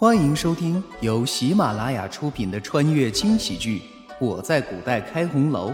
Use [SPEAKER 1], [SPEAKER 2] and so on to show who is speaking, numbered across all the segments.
[SPEAKER 1] 欢迎收听由喜马拉雅出品的穿越轻喜剧《我在古代开红楼》，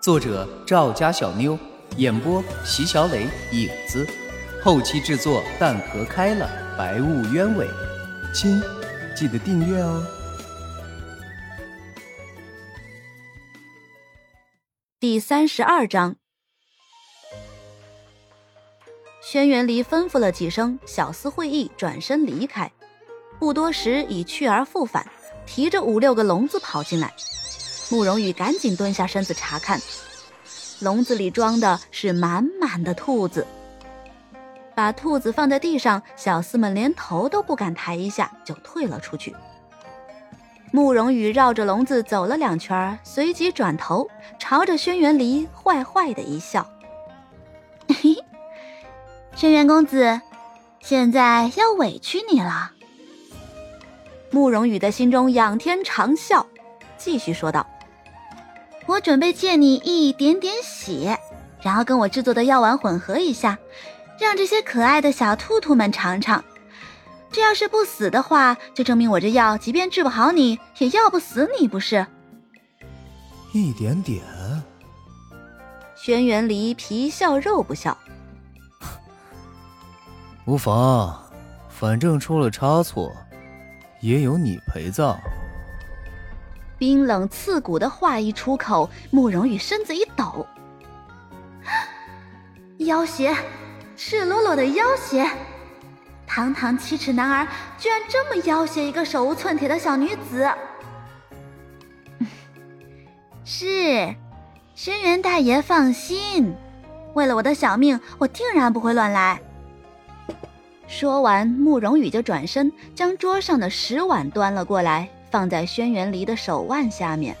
[SPEAKER 1] 作者赵家小妞，演播席小磊、影子，后期制作蛋壳开了，白雾鸢尾。亲，记得订阅哦。
[SPEAKER 2] 第三十二章，轩辕离吩咐了几声，小厮会意，转身离开。不多时，已去而复返，提着五六个笼子跑进来。慕容羽赶紧蹲下身子查看，笼子里装的是满满的兔子。把兔子放在地上，小厮们连头都不敢抬一下，就退了出去。慕容羽绕着笼子走了两圈，随即转头朝着轩辕离坏坏的一笑：“
[SPEAKER 3] 嘿，轩辕公子，现在要委屈你了。”
[SPEAKER 2] 慕容羽的心中仰天长啸，继续说道：“
[SPEAKER 3] 我准备借你一点点血，然后跟我制作的药丸混合一下，让这些可爱的小兔兔们尝尝。这要是不死的话，就证明我这药即便治不好你，也要不死你，不是？”
[SPEAKER 4] 一点点。
[SPEAKER 2] 轩辕离皮笑肉不笑，
[SPEAKER 4] 无妨，反正出了差错。也有你陪葬。
[SPEAKER 2] 冰冷刺骨的话一出口，慕容羽身子一抖，
[SPEAKER 3] 妖邪，赤裸裸的妖邪！堂堂七尺男儿，居然这么要挟一个手无寸铁的小女子！是，轩辕大爷放心，为了我的小命，我定然不会乱来。
[SPEAKER 2] 说完，慕容羽就转身将桌上的石碗端了过来，放在轩辕离的手腕下面。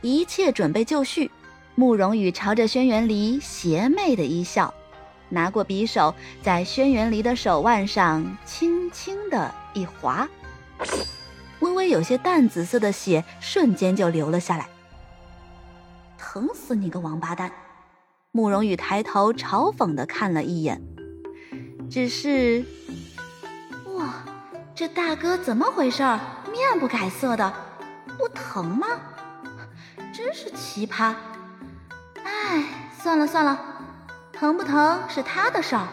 [SPEAKER 2] 一切准备就绪，慕容羽朝着轩辕离邪魅的一笑，拿过匕首，在轩辕离的手腕上轻轻的一划，微微有些淡紫色的血瞬间就流了下来。疼死你个王八蛋！慕容羽抬头嘲讽的看了一眼。只是，
[SPEAKER 3] 哇，这大哥怎么回事儿？面不改色的，不疼吗？真是奇葩！哎，算了算了，疼不疼是他的事儿。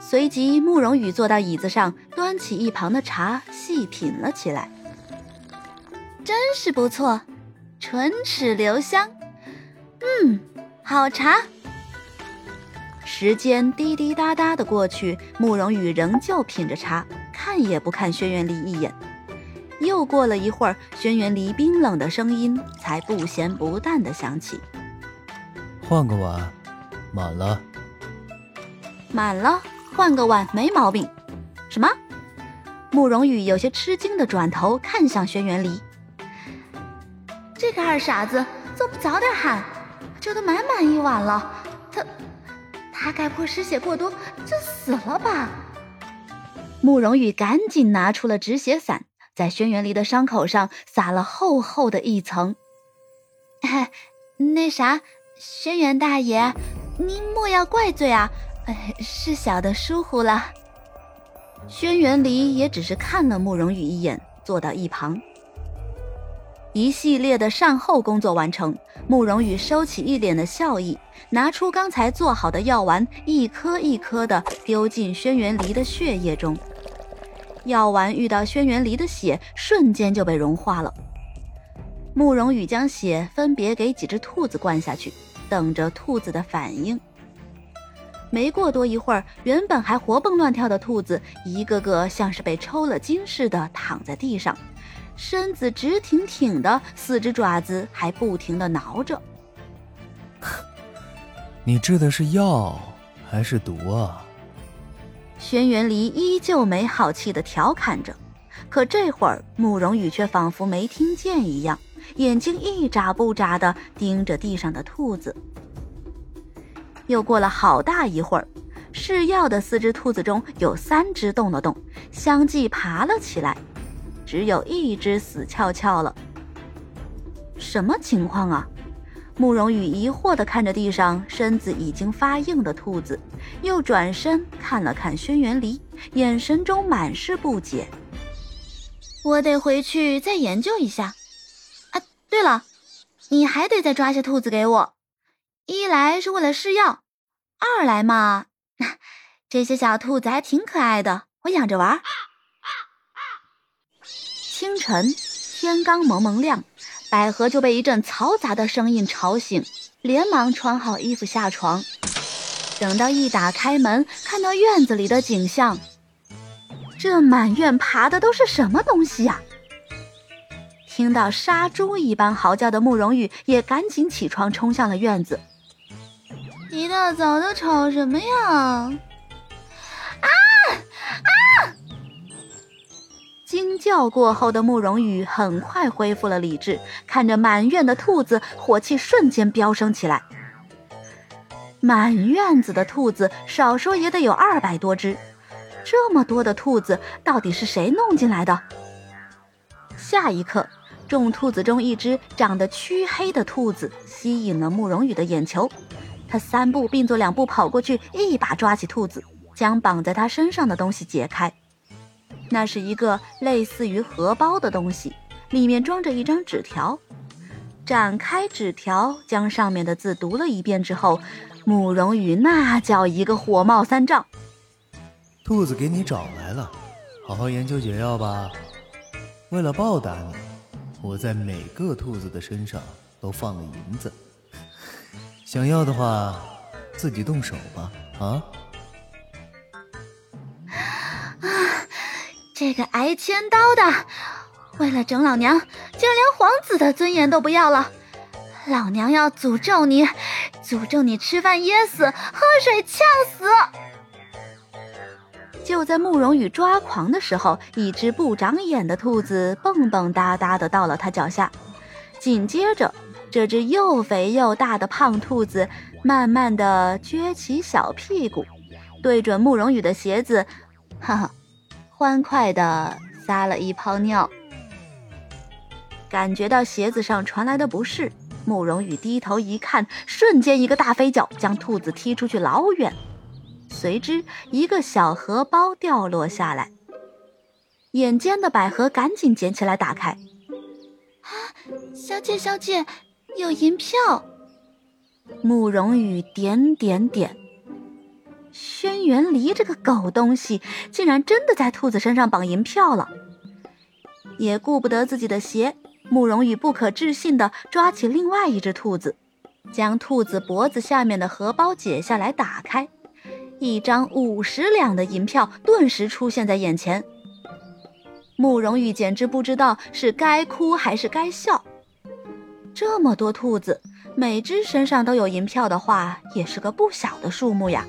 [SPEAKER 2] 随即，慕容羽坐到椅子上，端起一旁的茶，细品了起来。
[SPEAKER 3] 真是不错，唇齿留香。嗯，好茶。
[SPEAKER 2] 时间滴滴答答的过去，慕容羽仍旧品着茶，看也不看轩辕离一眼。又过了一会儿，轩辕离冰冷的声音才不咸不淡的响起：“
[SPEAKER 4] 换个碗，满了。”“
[SPEAKER 2] 满了，换个碗没毛病。”“什么？”慕容羽有些吃惊的转头看向轩辕离：“
[SPEAKER 3] 这个二傻子，怎么不早点喊？这都满满一碗了。”他该不失血过多就死了吧？
[SPEAKER 2] 慕容羽赶紧拿出了止血散，在轩辕离的伤口上撒了厚厚的一层。
[SPEAKER 3] 那啥，轩辕大爷，您莫要怪罪啊，是小的疏忽了。
[SPEAKER 2] 轩辕离也只是看了慕容羽一眼，坐到一旁。一系列的善后工作完成，慕容羽收起一脸的笑意，拿出刚才做好的药丸，一颗一颗的丢进轩辕离的血液中。药丸遇到轩辕离的血，瞬间就被融化了。慕容羽将血分别给几只兔子灌下去，等着兔子的反应。没过多一会儿，原本还活蹦乱跳的兔子，一个个像是被抽了筋似的躺在地上。身子直挺挺的，四只爪子还不停的挠着。
[SPEAKER 4] 你治的是药还是毒啊？
[SPEAKER 2] 轩辕离依旧没好气的调侃着，可这会儿慕容羽却仿佛没听见一样，眼睛一眨不眨的盯着地上的兔子。又过了好大一会儿，试药的四只兔子中有三只动了动，相继爬了起来。只有一只死翘翘了，什么情况啊？慕容羽疑惑地看着地上身子已经发硬的兔子，又转身看了看轩辕离，眼神中满是不解。
[SPEAKER 3] 我得回去再研究一下。啊，对了，你还得再抓些兔子给我，一来是为了试药，二来嘛，这些小兔子还挺可爱的，我养着玩。
[SPEAKER 2] 清晨，天刚蒙蒙亮，百合就被一阵嘈杂的声音吵醒，连忙穿好衣服下床。等到一打开门，看到院子里的景象。这满院爬的都是什么东西呀？听到杀猪一般嚎叫的慕容羽也赶紧起床，冲向了院子。
[SPEAKER 3] 一大早的吵什么呀？
[SPEAKER 2] 惊叫过后的慕容羽很快恢复了理智，看着满院的兔子，火气瞬间飙升起来。满院子的兔子，少说也得有二百多只。这么多的兔子，到底是谁弄进来的？下一刻，众兔子中一只长得黢黑的兔子吸引了慕容羽的眼球。他三步并作两步跑过去，一把抓起兔子，将绑在他身上的东西解开。那是一个类似于荷包的东西，里面装着一张纸条。展开纸条，将上面的字读了一遍之后，慕容羽那叫一个火冒三丈。
[SPEAKER 4] 兔子给你找来了，好好研究解药吧。为了报答你，我在每个兔子的身上都放了银子。想要的话，自己动手吧。
[SPEAKER 3] 啊！这个挨千刀的，为了整老娘，竟然连皇子的尊严都不要了。老娘要诅咒你，诅咒你吃饭噎死，喝水呛死。
[SPEAKER 2] 就在慕容羽抓狂的时候，一只不长眼的兔子蹦蹦哒哒的到了他脚下。紧接着，这只又肥又大的胖兔子慢慢的撅起小屁股，对准慕容羽的鞋子，哈哈，欢快的撒了一泡尿。感觉到鞋子上传来的不适，慕容羽低头一看，瞬间一个大飞脚将兔子踢出去老远。随之，一个小荷包掉落下来。眼尖的百合赶紧捡起来打开。
[SPEAKER 3] 啊，小姐，小姐，有银票。
[SPEAKER 2] 慕容羽点点点。轩辕离这个狗东西，竟然真的在兔子身上绑银票了。也顾不得自己的鞋，慕容羽不可置信的抓起另外一只兔子，将兔子脖子下面的荷包解下来打开。一张五十两的银票顿时出现在眼前，慕容羽简直不知道是该哭还是该笑。这么多兔子，每只身上都有银票的话，也是个不小的数目呀，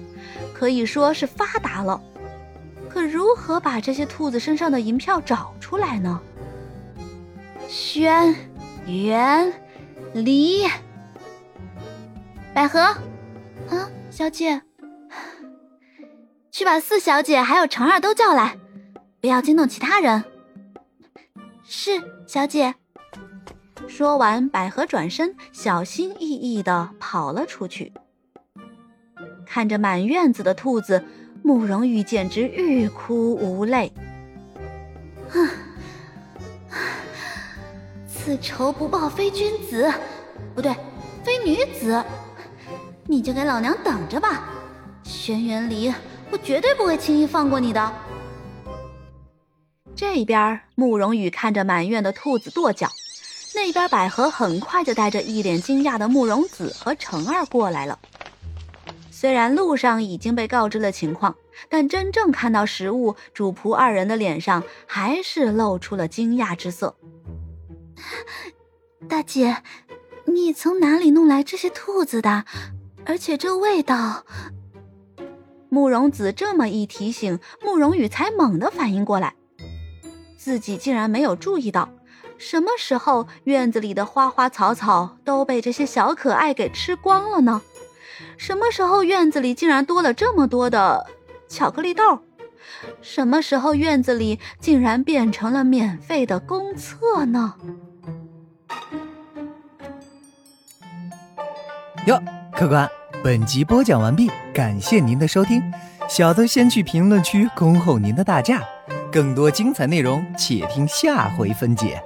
[SPEAKER 2] 可以说是发达了。可如何把这些兔子身上的银票找出来呢？
[SPEAKER 3] 轩辕离，百合，啊，小姐。去把四小姐还有程儿都叫来，不要惊动其他人。是，小姐。
[SPEAKER 2] 说完，百合转身，小心翼翼的跑了出去。看着满院子的兔子，慕容羽简直欲哭无泪。
[SPEAKER 3] 此仇不报非君子，不对，非女子。你就给老娘等着吧，轩辕离。我绝对不会轻易放过你的。
[SPEAKER 2] 这边，慕容羽看着满院的兔子跺脚；那边，百合很快就带着一脸惊讶的慕容子和橙儿过来了。虽然路上已经被告知了情况，但真正看到实物，主仆二人的脸上还是露出了惊讶之色。
[SPEAKER 3] 大姐，你从哪里弄来这些兔子的？而且这味道……
[SPEAKER 2] 慕容子这么一提醒，慕容羽才猛地反应过来，自己竟然没有注意到，什么时候院子里的花花草草都被这些小可爱给吃光了呢？什么时候院子里竟然多了这么多的巧克力豆？什么时候院子里竟然变成了免费的公厕呢？
[SPEAKER 1] 哟，客官。本集播讲完毕，感谢您的收听。小的先去评论区恭候您的大驾。更多精彩内容，且听下回分解。